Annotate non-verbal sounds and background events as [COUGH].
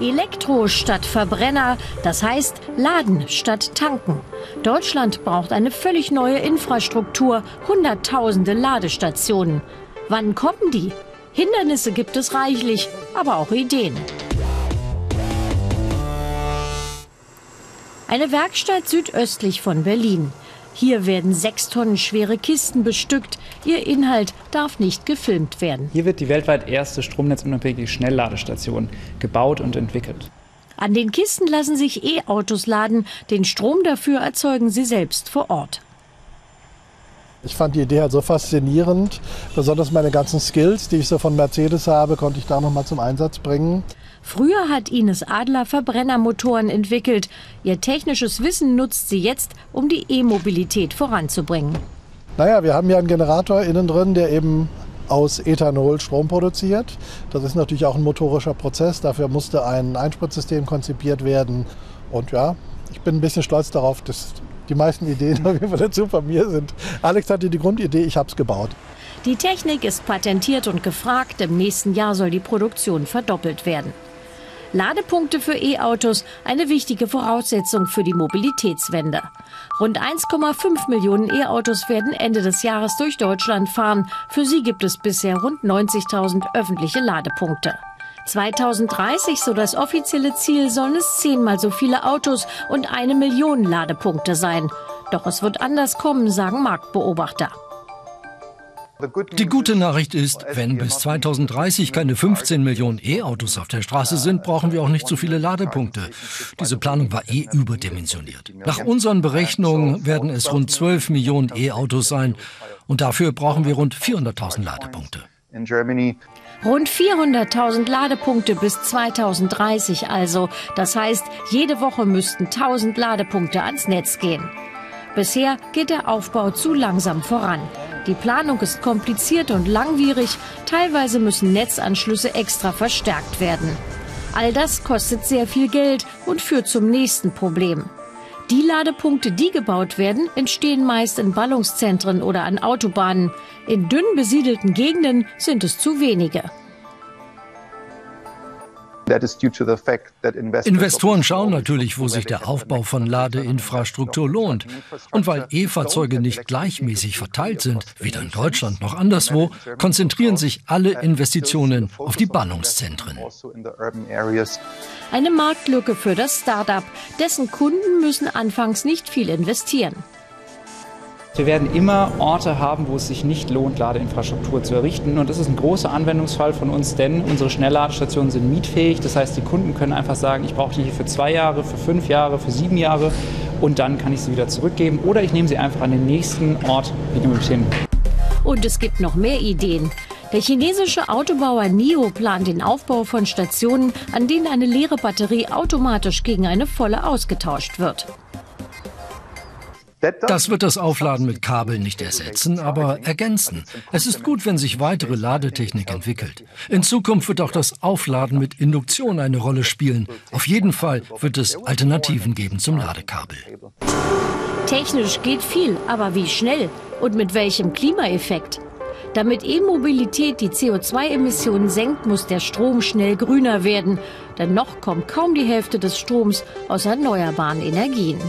Elektro statt Verbrenner, das heißt Laden statt Tanken. Deutschland braucht eine völlig neue Infrastruktur, Hunderttausende Ladestationen. Wann kommen die? Hindernisse gibt es reichlich, aber auch Ideen. Eine Werkstatt südöstlich von Berlin. Hier werden sechs Tonnen schwere Kisten bestückt. Ihr Inhalt darf nicht gefilmt werden. Hier wird die weltweit erste stromnetzunabhängige Schnellladestation gebaut und entwickelt. An den Kisten lassen sich E-Autos laden. Den Strom dafür erzeugen sie selbst vor Ort. Ich fand die Idee halt so faszinierend. Besonders meine ganzen Skills, die ich so von Mercedes habe, konnte ich da noch mal zum Einsatz bringen. Früher hat Ines Adler Verbrennermotoren entwickelt. Ihr technisches Wissen nutzt sie jetzt, um die E-Mobilität voranzubringen. Naja, wir haben ja einen Generator innen drin, der eben aus Ethanol Strom produziert. Das ist natürlich auch ein motorischer Prozess. Dafür musste ein Einspritzsystem konzipiert werden. Und ja, ich bin ein bisschen stolz darauf, dass die meisten Ideen [LAUGHS] dazu von mir sind. Alex hatte die Grundidee, ich habe es gebaut. Die Technik ist patentiert und gefragt. Im nächsten Jahr soll die Produktion verdoppelt werden. Ladepunkte für E-Autos eine wichtige Voraussetzung für die Mobilitätswende. Rund 1,5 Millionen E-Autos werden Ende des Jahres durch Deutschland fahren. Für sie gibt es bisher rund 90.000 öffentliche Ladepunkte. 2030, so das offizielle Ziel, sollen es zehnmal so viele Autos und eine Million Ladepunkte sein. Doch es wird anders kommen, sagen Marktbeobachter. Die gute Nachricht ist, wenn bis 2030 keine 15 Millionen E-Autos auf der Straße sind, brauchen wir auch nicht so viele Ladepunkte. Diese Planung war eh überdimensioniert. Nach unseren Berechnungen werden es rund 12 Millionen E-Autos sein und dafür brauchen wir rund 400.000 Ladepunkte. Rund 400.000 Ladepunkte bis 2030 also. Das heißt, jede Woche müssten 1000 Ladepunkte ans Netz gehen. Bisher geht der Aufbau zu langsam voran. Die Planung ist kompliziert und langwierig. Teilweise müssen Netzanschlüsse extra verstärkt werden. All das kostet sehr viel Geld und führt zum nächsten Problem. Die Ladepunkte, die gebaut werden, entstehen meist in Ballungszentren oder an Autobahnen. In dünn besiedelten Gegenden sind es zu wenige. Investoren schauen natürlich, wo sich der Aufbau von Ladeinfrastruktur lohnt. Und weil E-Fahrzeuge nicht gleichmäßig verteilt sind, weder in Deutschland noch anderswo, konzentrieren sich alle Investitionen auf die Ballungszentren. Eine Marktlücke für das Start-up. Dessen Kunden müssen anfangs nicht viel investieren. Wir werden immer Orte haben, wo es sich nicht lohnt, Ladeinfrastruktur zu errichten. Und das ist ein großer Anwendungsfall von uns, denn unsere Schnellladestationen sind mietfähig. Das heißt, die Kunden können einfach sagen, ich brauche die hier für zwei Jahre, für fünf Jahre, für sieben Jahre und dann kann ich sie wieder zurückgeben. Oder ich nehme sie einfach an den nächsten Ort wieder mit hin. Und es gibt noch mehr Ideen. Der chinesische Autobauer NIO plant den Aufbau von Stationen, an denen eine leere Batterie automatisch gegen eine volle ausgetauscht wird. Das wird das Aufladen mit Kabeln nicht ersetzen, aber ergänzen. Es ist gut, wenn sich weitere Ladetechnik entwickelt. In Zukunft wird auch das Aufladen mit Induktion eine Rolle spielen. Auf jeden Fall wird es Alternativen geben zum Ladekabel. Technisch geht viel, aber wie schnell und mit welchem Klimaeffekt? Damit E-Mobilität die CO2-Emissionen senkt, muss der Strom schnell grüner werden. Denn noch kommt kaum die Hälfte des Stroms aus erneuerbaren Energien.